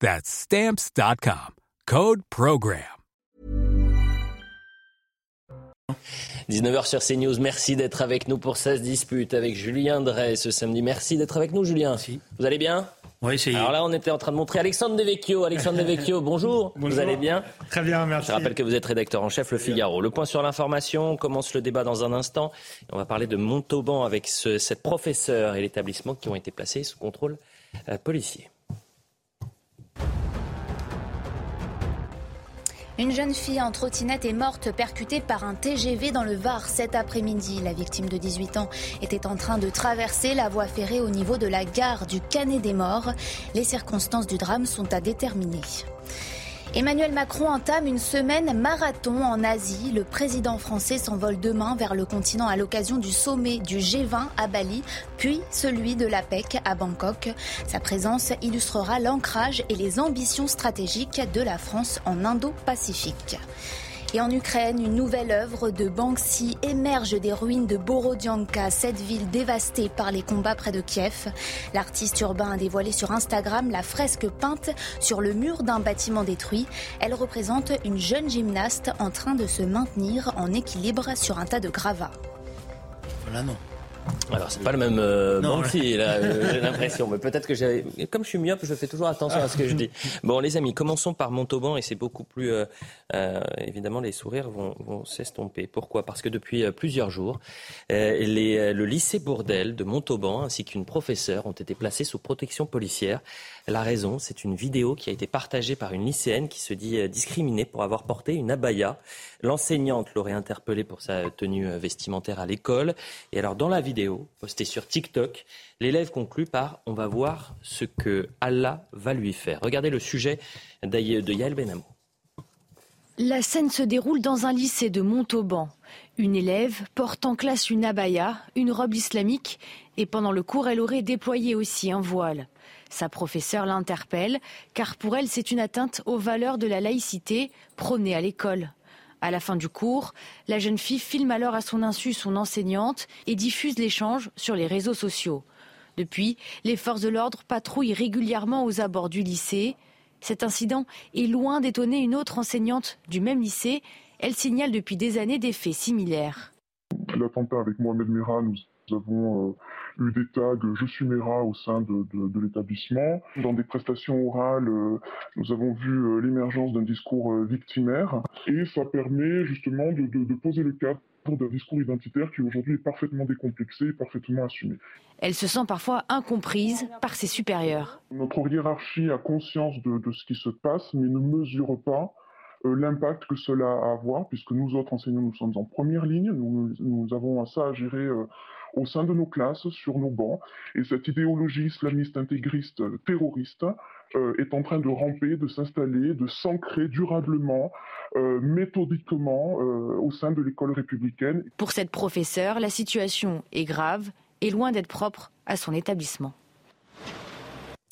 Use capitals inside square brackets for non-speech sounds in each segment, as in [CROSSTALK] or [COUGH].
That's Stamps.com. Code Program. 19h sur CNews, merci d'être avec nous pour 16 disputes avec Julien Drey ce samedi. Merci d'être avec nous, Julien. Merci. Vous allez bien? Oui, c'est. Alors là, on était en train de montrer Alexandre Devecchio. Alexandre Devecchio, bonjour. [LAUGHS] Bonjour. Vous allez bien? Très bien, merci. Je rappelle que vous êtes rédacteur en chef Le Figaro. Le point sur l'information, on commence le débat dans un instant. On va parler de Montauban avec ce- cette professeure et l'établissement qui ont été placés sous contrôle euh, policier. Une jeune fille en trottinette est morte percutée par un TGV dans le Var cet après-midi. La victime de 18 ans était en train de traverser la voie ferrée au niveau de la gare du Canet des Morts. Les circonstances du drame sont à déterminer. Emmanuel Macron entame une semaine marathon en Asie. Le président français s'envole demain vers le continent à l'occasion du sommet du G20 à Bali, puis celui de l'APEC à Bangkok. Sa présence illustrera l'ancrage et les ambitions stratégiques de la France en Indo-Pacifique. Et en Ukraine, une nouvelle œuvre de Banksy émerge des ruines de Borodianka, cette ville dévastée par les combats près de Kiev. L'artiste urbain a dévoilé sur Instagram la fresque peinte sur le mur d'un bâtiment détruit. Elle représente une jeune gymnaste en train de se maintenir en équilibre sur un tas de gravats. Alors, c'est pas le même euh, Non, là, euh, [LAUGHS] j'ai l'impression. Mais peut-être que. Comme je suis myope, je fais toujours attention à ce que je dis. [LAUGHS] Bon, les amis, commençons par Montauban et c'est beaucoup plus. euh, euh, évidemment, les sourires vont, vont s'estomper. Pourquoi? Parce que depuis euh, plusieurs jours, les, le lycée Bourdel de Montauban ainsi qu'une professeure ont été placés sous protection policière. La raison, c'est une vidéo qui a été partagée par une lycéenne qui se dit discriminée pour avoir porté une abaya. L'enseignante l'aurait interpellée pour sa tenue vestimentaire à l'école. Et alors, dans la vidéo, postée sur TikTok, l'élève conclut par On va voir ce que Allah va lui faire. Regardez le sujet de Yael Benamou. La scène se déroule dans un lycée de Montauban. Une élève porte en classe une abaya, une robe islamique, et pendant le cours, elle aurait déployé aussi un voile. Sa professeure l'interpelle, car pour elle, c'est une atteinte aux valeurs de la laïcité prônées à l'école. À la fin du cours, la jeune fille filme alors à son insu son enseignante et diffuse l'échange sur les réseaux sociaux. Depuis, les forces de l'ordre patrouillent régulièrement aux abords du lycée. Cet incident est loin d'étonner une autre enseignante du même lycée. Elle signale depuis des années des faits similaires. Avons euh, eu des tags « Je suis Merah » au sein de, de- de l'établissement. Dans des prestations orales, euh, nous avons vu euh, l'émergence d'un discours victimaire et ça permet justement de, de- poser le cadre d'un discours identitaire qui aujourd'hui est parfaitement décomplexé et parfaitement assumé. Elle se sent parfois incomprise par ses supérieurs. Notre hiérarchie a conscience de, de ce qui se passe, mais ne mesure pas euh, l'impact que cela a à avoir, puisque nous autres enseignants, nous sommes en première ligne, nous, nous avons ça à gérer euh, au sein de nos classes, sur nos bancs, et cette idéologie islamiste intégriste euh, terroriste euh, est en train de ramper, de s'installer, de s'ancrer durablement, euh, méthodiquement euh, au sein de l'école républicaine. Pour cette professeure, la situation est grave et loin d'être propre à son établissement.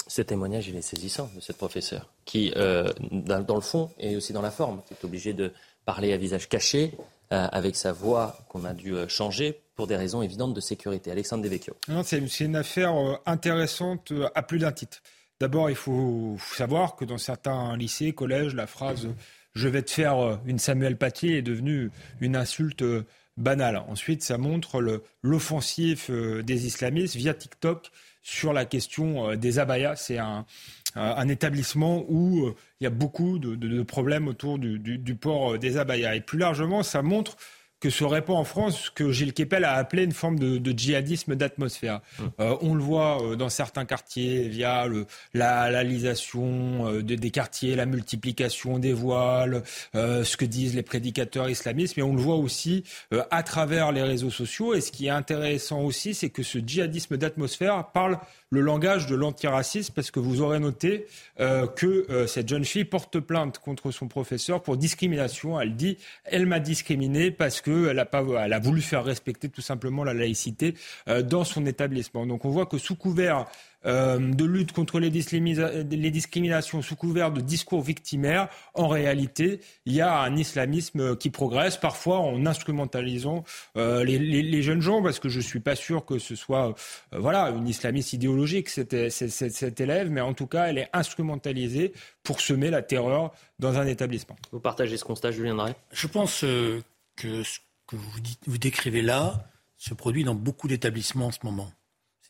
Ce témoignage, il est saisissant de cette professeure, qui, euh, dans, dans le fond et aussi dans la forme, est obligée de parler à visage caché, euh, avec sa voix qu'on a dû changer pour des raisons évidentes de sécurité. Alexandre Devecchio. C'est une affaire euh, intéressante euh, à plus d'un titre. D'abord, il faut savoir que dans certains lycées, collèges, la phrase je vais te faire euh, une Samuel Paty est devenue une insulte euh, banal. Ensuite, ça montre l'offensive des islamistes via TikTok sur la question des abayas. C'est un, un établissement où il y a beaucoup de, problèmes autour du, du, port des abayas. Et plus largement, ça montre que se répand en France ce que Gilles Kepel a appelé une forme de, djihadisme d'atmosphère. Hum. Euh, on le voit euh, dans certains quartiers via le, la lalisation euh, des quartiers, la multiplication des voiles, ce que disent les prédicateurs islamistes, mais on le voit aussi à travers les réseaux sociaux. Et ce qui est intéressant aussi, c'est que ce djihadisme d'atmosphère parle le langage de l'antiracisme, parce que vous aurez noté euh, que euh, cette jeune fille porte plainte contre son professeur pour discrimination. Elle dit, elle m'a discriminé parce qu'elle a, voulu faire respecter tout simplement la laïcité euh, dans son établissement. Donc on voit que sous couvert euh, de lutte contre les, discriminations sous couvert de discours victimaires, en réalité, il y a un islamisme qui progresse, parfois en instrumentalisant euh, les, jeunes gens, parce que je ne suis pas sûr que ce soit euh, voilà, une islamiste idéologique, cette, cet élève, mais en tout cas, elle est instrumentalisée pour semer la terreur dans un établissement. Vous partagez ce constat, Julien Drey? Je pense que ce que vous, dites, vous décrivez là se produit dans beaucoup d'établissements en ce moment.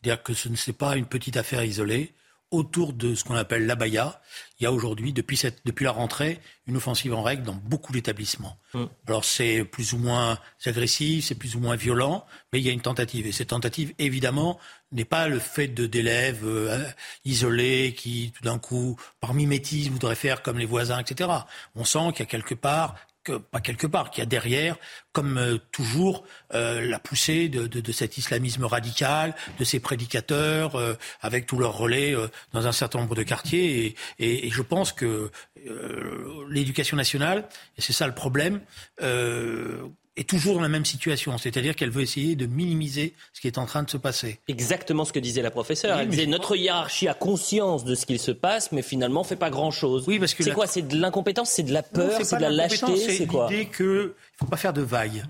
C'est-à-dire que ce ne n'est pas une petite affaire isolée. Autour de ce qu'on appelle l'abaya, il y a aujourd'hui, depuis, depuis la rentrée, une offensive en règle dans beaucoup d'établissements. Mm. Alors c'est plus ou moins agressif, c'est plus ou moins violent, mais il y a une tentative. Et cette tentative, évidemment, n'est pas le fait de d'élèves euh, isolés qui, tout d'un coup, par mimétisme, voudraient faire comme les voisins, etc. On sent qu'il y a quelque part pas quelque part, qu'il y a derrière, comme euh, toujours, euh, la poussée de, de, de, cet islamisme radical, de ces prédicateurs, euh, avec tous leurs relais dans un certain nombre de quartiers. Et, et, et je pense que l'éducation nationale, et c'est ça le problème, est toujours dans la même situation, c'est-à-dire qu'elle veut essayer de minimiser ce qui est en train de se passer. Exactement ce que disait la professeure. Elle disait notre hiérarchie a conscience de ce qu'il se passe, mais finalement fait pas grand-chose. Oui, parce que c'est quoi C'est de l'incompétence, c'est de la peur, c'est de la lâcheté, c'est quoi l'idée qu'il faut pas faire de vagues.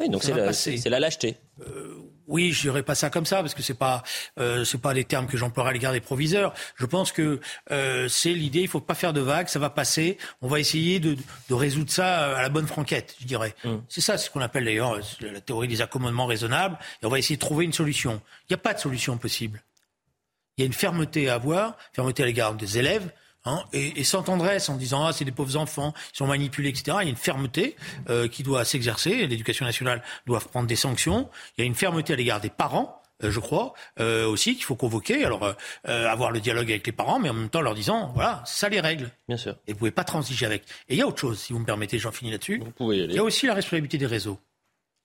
Oui, donc c'est la, la, lâcheté. Euh, oui, je dirais pas ça comme ça parce que c'est pas euh, c'est pas les termes que j'emploierai à l'égard des proviseurs. Je pense que euh, c'est l'idée. Il faut pas faire de vagues, ça va passer. On va essayer de, de résoudre ça à la bonne franquette, je dirais. Mm. C'est ça, c'est ce qu'on appelle d'ailleurs la théorie des accommodements raisonnables. Et on va essayer de trouver une solution. Il n'y a pas de solution possible. Il y a une fermeté à avoir, fermeté à l'égard des élèves, Hein, et, sans tendresse, en disant ah c'est des pauvres enfants, ils sont manipulés, etc. Il y a une fermeté euh, qui doit s'exercer. L'éducation nationale doit prendre des sanctions. Il y a une fermeté à l'égard des parents. Euh, je crois euh, aussi qu'il faut convoquer, alors avoir le dialogue avec les parents, mais en même temps leur disant voilà, ça les règles. Bien sûr. Et vous pouvez pas transiger avec. Et il y a autre chose, si vous me permettez, j'en finis là-dessus. Vous pouvez y aller. Il y a aussi la responsabilité des réseaux.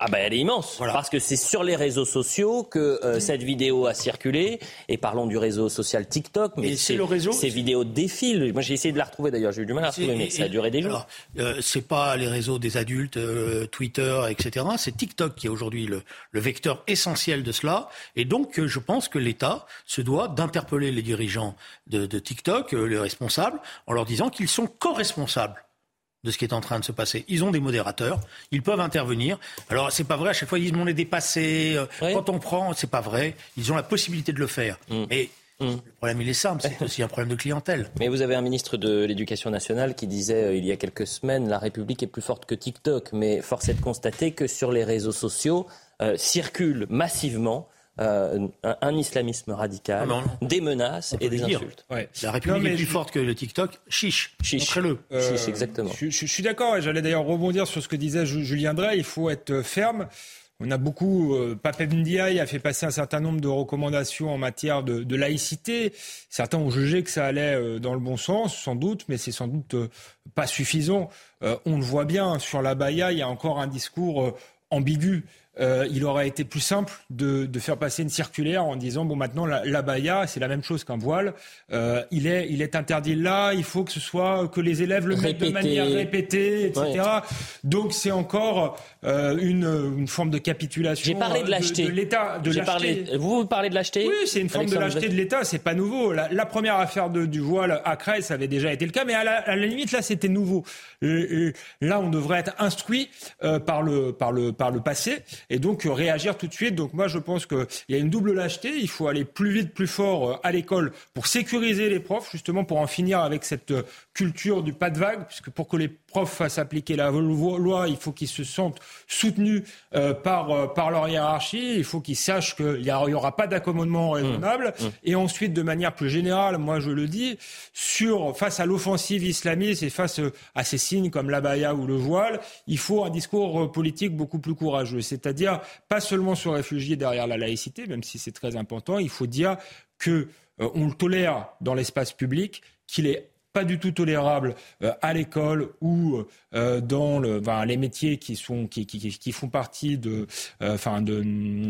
Ah ben elle est immense, parce que c'est sur les réseaux sociaux que euh, cette vidéo a circulé. Et parlons du réseau social TikTok, mais c'est le réseau. Ces vidéos défilent. Moi j'ai essayé de la retrouver d'ailleurs, j'ai eu du mal à la retrouver, mais ça a duré des jours. Euh, c'est pas les réseaux des adultes, euh, Twitter, etc. C'est TikTok qui est aujourd'hui le, le, vecteur essentiel de cela. Et donc je pense que l'État se doit d'interpeller les dirigeants de, de TikTok, les responsables, en leur disant qu'ils sont co-responsables de ce qui est en train de se passer. Ils ont des modérateurs, ils peuvent intervenir. Alors c'est pas vrai, à chaque fois ils disent on est dépassé, euh, quand on prend, c'est pas vrai. Ils ont la possibilité de le faire. Mm. Mais mm. le problème il est simple, c'est [LAUGHS] aussi un problème de clientèle. Mais vous avez un ministre de l'Éducation nationale qui disait euh, il y a quelques semaines la République est plus forte que TikTok, mais force est de constater que sur les réseaux sociaux euh, circulent massivement euh, un, islamisme radical, ah des menaces et des insultes. La République est plus forte que le TikTok. Chiche, chiche. le euh, chiche, exactement. Je, suis d'accord et j'allais d'ailleurs rebondir sur ce que disait Julien Drey. Il faut être ferme. On a beaucoup, euh, Pape Ndiaye a fait passer un certain nombre de recommandations en matière de, laïcité. Certains ont jugé que ça allait euh, dans le bon sens, sans doute, mais c'est sans doute pas suffisant. on le voit bien, sur la Baïa, il y a encore un discours ambigu. Euh, il aurait été plus simple de, de, faire passer une circulaire en disant bon maintenant la, la baya c'est la même chose qu'un voile, euh, il est il est interdit là, il faut que ce soit que les élèves le mettent de manière répétée, etc. Donc c'est encore euh, une, une, forme de capitulation. J'ai parlé de l'acheter. De, l'État, de parlé, Vous, vous parlez de l'acheter Oui, c'est une forme de l'acheter de l'État, c'est pas nouveau. La, la, première affaire de, du voile à Crèce ça avait déjà été le cas, mais à la, à la limite là c'était nouveau. là on devrait être instruit par le par le par le passé et donc euh, réagir tout de suite. Donc moi je pense qu'il y a une double lâcheté, il faut aller plus vite, plus fort euh, à l'école pour sécuriser les profs, justement pour en finir avec cette euh, culture du pas de vague, puisque pour que les profs fassent appliquer la loi, il faut qu'ils se sentent soutenus euh, par, euh, par leur hiérarchie, il faut qu'ils sachent qu'il n'y aura pas d'accommodement raisonnable. Mmh. Mmh. Et ensuite, de manière plus générale, moi je le dis, sur, face à l'offensive islamiste et face euh, à ces signes comme l'abaya ou le voile, il faut un discours politique beaucoup plus courageux. C'est-à-dire pas seulement se réfugier derrière la laïcité, même si c'est très important, il faut dire que on le tolère dans l'espace public, qu'il est pas du tout tolérable euh, à l'école ou euh, dans le, les métiers qui, sont, qui, qui, qui font partie de, euh, enfin de,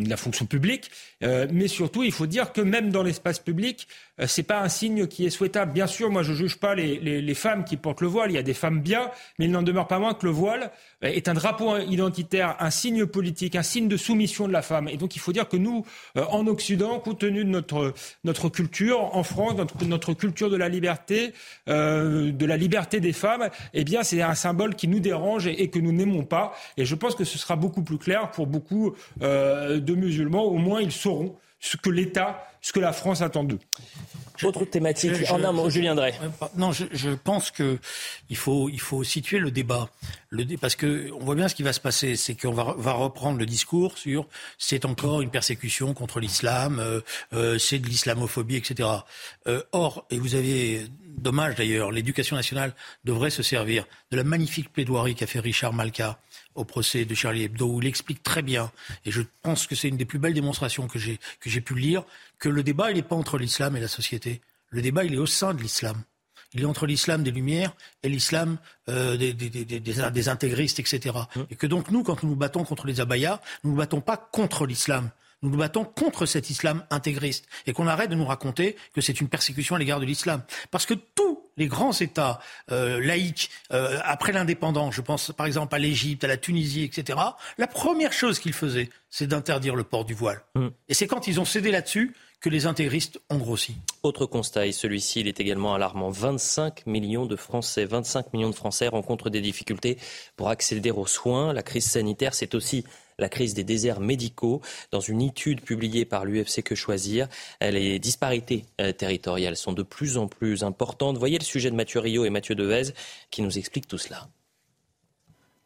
la fonction publique. mais surtout, il faut dire que même dans l'espace public, euh, c'est pas un signe qui est souhaitable. Bien sûr, moi je juge pas les, les, les, femmes qui portent le voile. Il y a des femmes bien, mais il n'en demeure pas moins que le voile euh, est un drapeau identitaire, un signe politique, un signe de soumission de la femme. Et donc il faut dire que nous, euh, en Occident, compte tenu de notre notre culture, en France, notre, notre culture de la liberté, euh, de la liberté des femmes, eh bien c'est un symbole qui nous dérange et, et que nous n'aimons pas. Et je pense que ce sera beaucoup plus clair pour beaucoup euh, de musulmans. Au moins ils sauront ce que l'État, ce que la France attend d'eux. Autre thématique, en un mot, Julien Drey. Non, je, je, pense que il faut, il faut situer le débat. Le, parce que on voit bien ce qui va se passer, c'est qu'on va, va reprendre le discours sur c'est encore une persécution contre l'islam, euh, euh, c'est de l'islamophobie, etc. Euh, or, et vous avez, dommage d'ailleurs, l'éducation nationale devrait se servir de la magnifique plaidoirie qu'a fait Richard Malka au procès de Charlie Hebdo, où il explique très bien, et je pense que c'est une des plus belles démonstrations que j'ai, que j'ai pu lire, que le débat, il n'est pas entre l'islam et la société. Le débat, il est au sein de l'islam. Il est entre l'islam des Lumières et l'islam euh, des, des, des, des, intégristes, etc. Mmh. Et que donc nous, quand nous nous battons contre les abayas, nous ne nous battons pas contre l'islam. Nous nous battons contre cet islam intégriste. Et qu'on arrête de nous raconter que c'est une persécution à l'égard de l'islam. Parce que tout les grands États euh, laïcs euh, après l'indépendance, je pense par exemple à l'Égypte, à la Tunisie, etc. La première chose qu'ils faisaient, c'est d'interdire le port du voile. Mm. Et c'est quand ils ont cédé là-dessus que les intégristes ont grossi. Autre constat, et celui-ci, il est également alarmant. 25 millions de Français, 25 millions de Français rencontrent des difficultés pour accéder aux soins. La crise sanitaire, c'est aussi la crise des déserts médicaux. Dans une étude publiée par l'UFC Que Choisir, les disparités euh, territoriales sont de plus en plus importantes. Voyez le sujet de Mathieu Rio et Mathieu Devez qui nous expliquent tout cela.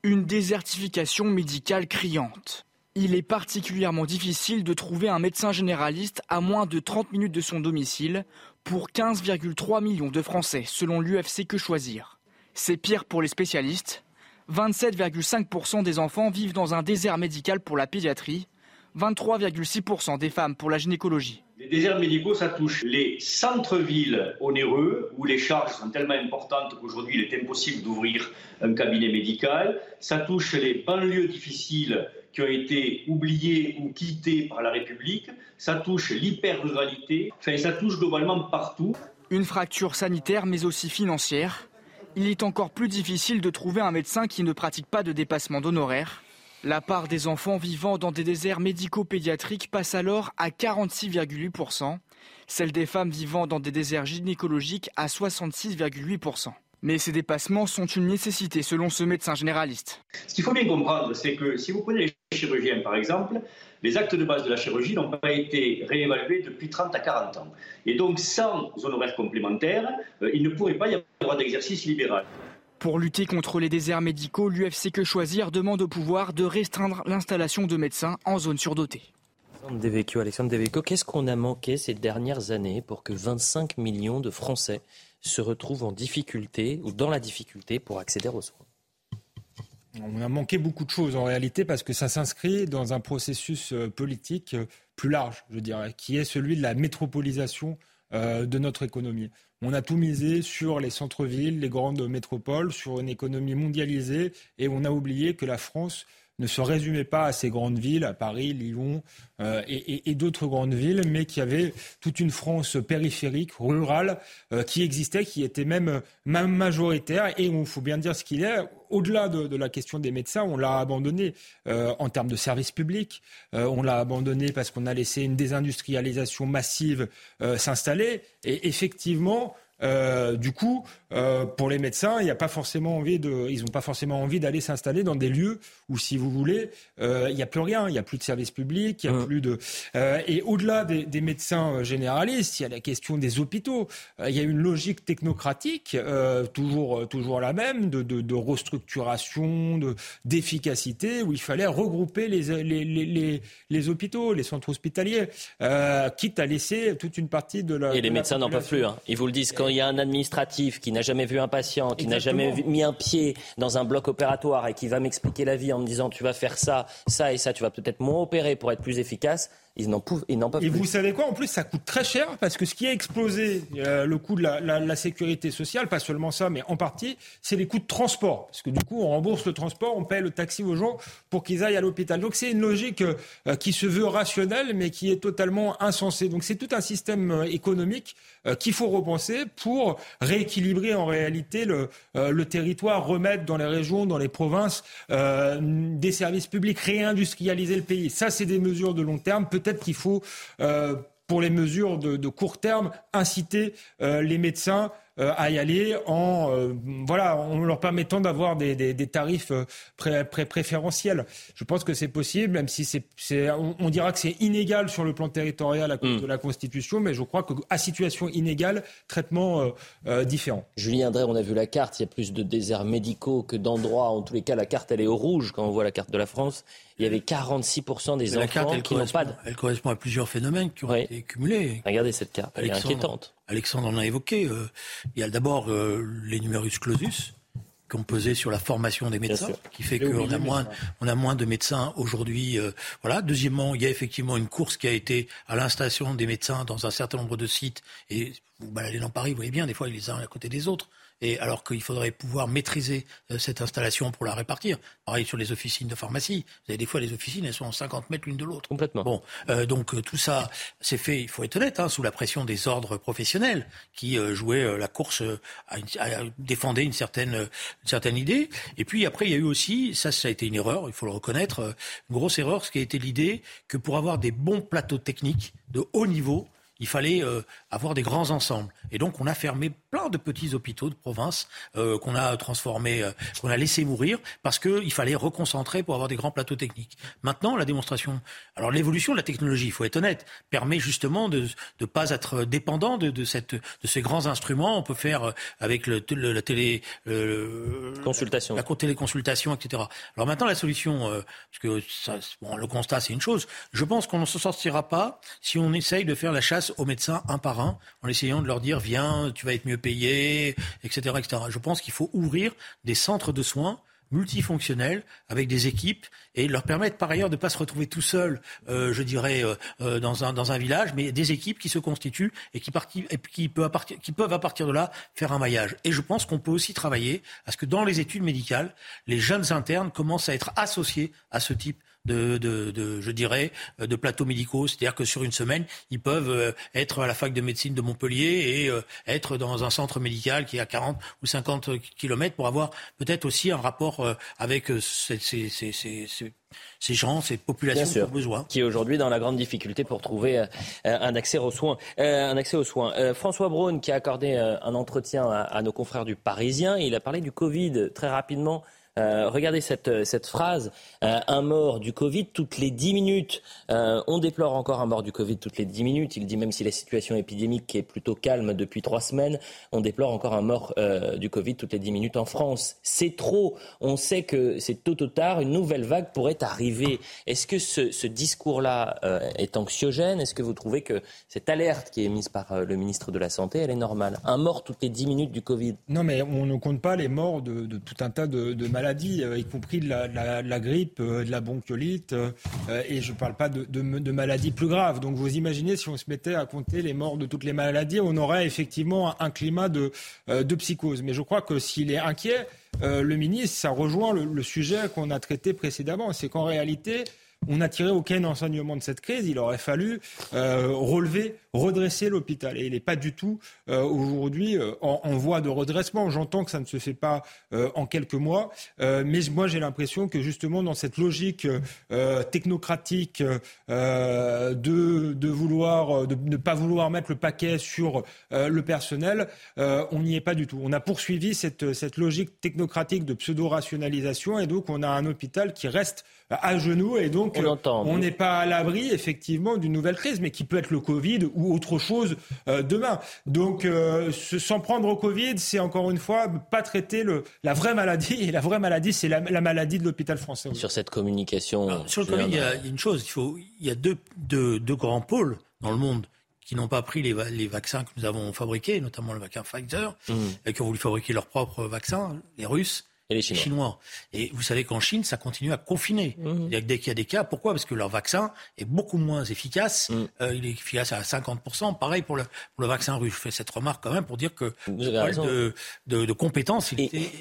Une désertification médicale criante. Il est particulièrement difficile de trouver un médecin généraliste à moins de 30 minutes de son domicile pour 15,3 millions de Français, selon l'UFC Que Choisir. C'est pire pour les spécialistes. 27,5% des enfants vivent dans un désert médical pour la pédiatrie, 23,6% des femmes pour la gynécologie. Les déserts médicaux, ça touche les centres-villes onéreux, où les charges sont tellement importantes qu'aujourd'hui il est impossible d'ouvrir un cabinet médical. Ça touche les banlieues difficiles qui ont été oubliées ou quittées par la République. Ça touche l'hyper-ruralité. Enfin, ça touche globalement partout. Une fracture sanitaire, mais aussi financière il est encore plus difficile de trouver un médecin qui ne pratique pas de dépassement d'honoraires. La part des enfants vivant dans des déserts médico-pédiatriques passe alors à 46,8%, celle des femmes vivant dans des déserts gynécologiques à 66,8%. Mais ces dépassements sont une nécessité selon ce médecin généraliste. Ce qu'il faut bien comprendre, c'est que si vous prenez les chirurgiens par exemple, les actes de base de la chirurgie n'ont pas été réévalués depuis 30 à 40 ans. Et donc, sans honoraires complémentaires, euh, il ne pourrait pas y avoir d'exercice libéral. Pour lutter contre les déserts médicaux, l'UFC Que Choisir demande au pouvoir de restreindre l'installation de médecins en zone surdotée. Alexandre Devecchio, qu'est-ce qu'on a manqué ces dernières années pour que 25 millions de Français se retrouvent en difficulté ou dans la difficulté pour accéder aux soins? On a manqué beaucoup de choses en réalité parce que ça s'inscrit dans un processus euh, politique euh, plus large, je dirais, qui est celui de la métropolisation euh, de notre économie. On a tout misé sur les centres-villes, les grandes métropoles, sur une économie mondialisée et on a oublié que la France ne se résumait pas à ces grandes villes, à Paris, Lyon euh, et, et, d'autres grandes villes, mais qui avait toute une France périphérique, rurale, euh, qui existait, qui était même, même majoritaire. Et il faut bien dire ce qu'il est. Au-delà de, de, la question des médecins, on l'a abandonné euh, en termes de services publics. Euh, on l'a abandonné parce qu'on a laissé une désindustrialisation massive s'installer. Et effectivement, Euh, du coup, euh, pour les médecins, il n'y a pas forcément envie de, ils n'ont pas forcément envie d'aller s'installer dans des lieux où, si vous voulez, euh, il n'y a plus rien, il n'y a plus de services publics, il y a mmh. plus de. Euh, et au-delà des, des, médecins généralistes, il y a la question des hôpitaux. Euh, il y a une logique technocratique, toujours, toujours la même, de, de, de restructuration, de, d'efficacité, où il fallait regrouper les, les, les, les, hôpitaux, les centres hospitaliers, quitte à laisser toute une partie de la. Et les médecins n'en peuvent plus. Hein. Ils vous le disent quand il y a un administratif qui n'a jamais vu un patient, qui n'a jamais mis un pied dans un bloc opératoire et qui va m'expliquer la vie en me disant tu vas faire ça, ça et ça, tu vas peut-être moins opérer pour être plus efficace, ils n'en peuvent, ils n'en peuvent Et plus. vous savez quoi? En plus, ça coûte très cher parce que ce qui a explosé euh, le coût de la, la, la, sécurité sociale, pas seulement ça, mais en partie, c'est les coûts de transport. Parce que du coup, on rembourse le transport, on paye le taxi aux gens pour qu'ils aillent à l'hôpital. Donc c'est une logique euh, qui se veut rationnelle, mais qui est totalement insensée. Donc c'est tout un système euh, économique euh, qu'il faut repenser pour rééquilibrer en réalité le, euh, le, territoire, remettre dans les régions, dans les provinces, des services publics, réindustrialiser le pays. Ça, c'est des mesures de long terme. Peut peut-être qu'il faut, euh, pour les mesures de, court terme, inciter euh, les médecins à y aller en, euh, voilà, en leur permettant d'avoir des, des, des, tarifs euh, pré, pré, préférentiels. Je pense que c'est possible, même si c'est, c'est on, on, dira que c'est inégal sur le plan territorial à cause mmh. de la Constitution, mais je crois qu'à situation inégale, traitement euh, différent. Julien Drey, on a vu la carte, il y a plus de déserts médicaux que d'endroits. En tous les cas, la carte, elle est au rouge quand on voit la carte de la France. Il y avait 46% des mais enfants la carte, qui n'ont pas de... Elle correspond à plusieurs phénomènes qui ont oui. été cumulés. Regardez cette carte, elle Alexandre, est inquiétante. Alexandre en a évoqué. Euh, il y a d'abord euh, les numerus clausus qui ont pesé sur la formation des médecins, qui fait qu'on a moins, on a moins de médecins aujourd'hui. Euh, voilà. Deuxièmement, il y a effectivement une course qui a été à l'installation des médecins dans un certain nombre de sites. Et vous baladez dans Paris, vous voyez bien, des fois, ils les uns à côté des autres et alors qu'il faudrait pouvoir maîtriser euh, cette installation pour la répartir. Pareil sur les officines de pharmacie. Vous avez des fois les officines, elles sont en 50 mètres l'une de l'autre. Complètement. Bon, euh, donc euh, tout ça, c'est fait, il faut être honnête, hein, sous la pression des ordres professionnels qui euh, jouaient euh, la course à, une, à défendre une certaine, une certaine idée. Et puis après, il y a eu aussi, ça, ça a été une erreur, il faut le reconnaître, une grosse erreur, ce qui a été l'idée que pour avoir des bons plateaux techniques de haut niveau, il fallait euh, avoir des grands ensembles. Et donc, on a fermé plein de petits hôpitaux de province euh, qu'on a transformés, euh, qu'on a laissé mourir parce qu'il fallait reconcentrer pour avoir des grands plateaux techniques. Maintenant, la démonstration, alors l'évolution de la technologie, il faut être honnête, permet justement de ne pas être dépendant de, de, cette, de ces grands instruments. On peut faire euh, avec le, le la télé, euh, consultation, la téléconsultation, etc. Alors maintenant, la solution, euh, parce que ça, bon, le constat, c'est une chose. Je pense qu'on ne se sortira pas si on essaye de faire la chasse aux médecins un par un en essayant de leur dire viens, tu vas être mieux payé, etc.. Je pense qu'il faut ouvrir des centres de soins multifonctionnels avec des équipes et leur permettre par ailleurs de ne pas se retrouver tout seul, euh, je dirais, euh, euh, dans, un, village, mais des équipes qui se constituent et qui, qui peuvent à partir de là faire un maillage. Et je pense qu'on peut aussi travailler à ce que dans les études médicales, les jeunes internes commencent à être associés à ce type de, de, de, je dirais, de plateaux médicaux. C'est-à-dire que sur une semaine, ils peuvent euh, être à la fac de médecine de Montpellier et euh, être dans un centre médical qui est à 40 ou 50 kilomètres pour avoir peut-être aussi un rapport euh, avec ces, ces, ces, ces ces gens, ces populations qui ont besoin. Qui est aujourd'hui dans la grande difficulté pour trouver euh, un accès aux soins. Euh, un accès aux soins. Euh, François Braun, qui a accordé un entretien à, à, nos confrères du Parisien, il a parlé du Covid très rapidement. Euh, regardez cette, euh, cette phrase, euh, un mort du Covid toutes les 10 minutes. On déplore encore un mort du Covid toutes les 10 minutes. Il dit même si la situation épidémique est plutôt calme depuis trois semaines, on déplore encore un mort du Covid toutes les 10 minutes en France. C'est trop. On sait que c'est tôt ou tard, une nouvelle vague pourrait arriver. Est-ce que ce, discours-là est anxiogène? Est-ce que vous trouvez que cette alerte qui est mise par le ministre de la Santé, elle est normale? Un mort toutes les 10 minutes du Covid Non, mais on ne compte pas les morts de, de tout un tas de, de maladies maladies, euh, y compris de la, la, grippe, euh, de la bronchiolite, euh, et je ne parle pas de, maladies plus graves. Donc vous imaginez si on se mettait à compter les morts de toutes les maladies, on aurait effectivement un, climat de, psychose. Mais je crois que s'il est inquiet, le ministre, ça rejoint le sujet qu'on a traité précédemment. C'est qu'en réalité, on n'a tiré aucun enseignement de cette crise. Il aurait fallu relever, redresser l'hôpital. Et il n'est pas du tout euh, aujourd'hui euh, en, voie de redressement. J'entends que ça ne se fait pas en quelques mois, mais moi j'ai l'impression que justement dans cette logique technocratique de, de, vouloir, de ne pas vouloir mettre le paquet sur le personnel, on n'y est pas du tout. On a poursuivi cette, cette logique technocratique de pseudo-rationalisation et donc on a un hôpital qui reste à genoux et donc on n'est pas à l'abri effectivement d'une nouvelle crise, mais qui peut être le Covid ou autre chose euh, demain. Donc euh, s'en prendre au Covid, c'est encore une fois pas traiter le, la vraie maladie et la vraie maladie, c'est la, maladie de l'hôpital français. Sur cette communication. sur le Covid, il y, a, une chose, il faut, il y a deux, deux, deux grands pôles dans le monde qui n'ont pas pris les, les, vaccins que nous avons fabriqués, notamment le vaccin Pfizer, mmh. et qui ont voulu fabriquer leurs propres vaccins, les Russes et les Chinois. Et vous savez qu'en Chine, ça continue à confiner. Mmh. Dès qu'il y a des cas, pourquoi? Parce que leur vaccin est beaucoup moins efficace. Mmh. Euh, il est efficace à 50%. Pareil pour le, pour le vaccin russe. Je fais cette remarque quand même pour dire que de, de, de, compétences, il et, était...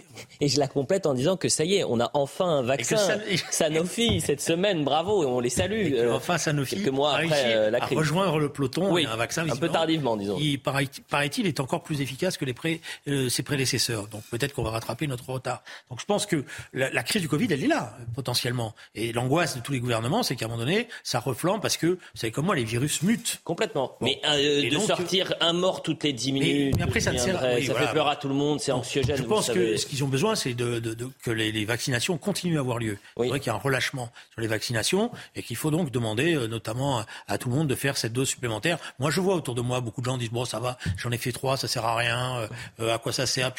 et je la complète en disant que ça y est, on a enfin un vaccin. [LAUGHS] Sanofi, cette semaine, bravo, on les salue. Euh, enfin, Sanofi, quelques mois après euh, la crise. À rejoindre le peloton, oui, un vaccin un peu tardivement, disons. Qui, paraît-il, est encore plus efficace que les pré, ses prédécesseurs. Donc peut-être qu'on va rattraper notre retard. Donc je pense que la, crise du Covid, elle est là, potentiellement. Et l'angoisse de tous les gouvernements, c'est qu'à un moment donné, ça reflambe parce que, vous savez comme moi, les virus mutent. Complètement. Mais euh, de sortir un mort toutes les 10 minutes, mais, après, ça, ça fait peur à tout le monde, c'est anxiogène. Je pense que ce qu'ils ont besoin, c'est de, que les, vaccinations continuent à avoir lieu. Oui. C'est vrai qu'il y a un relâchement sur les vaccinations et qu'il faut donc demander, euh, notamment à, tout le monde, de faire cette dose supplémentaire. Moi, je vois autour de moi, beaucoup de gens disent, bon, ça va, j'en ai fait trois, ça sert à rien, euh, à quoi ça sert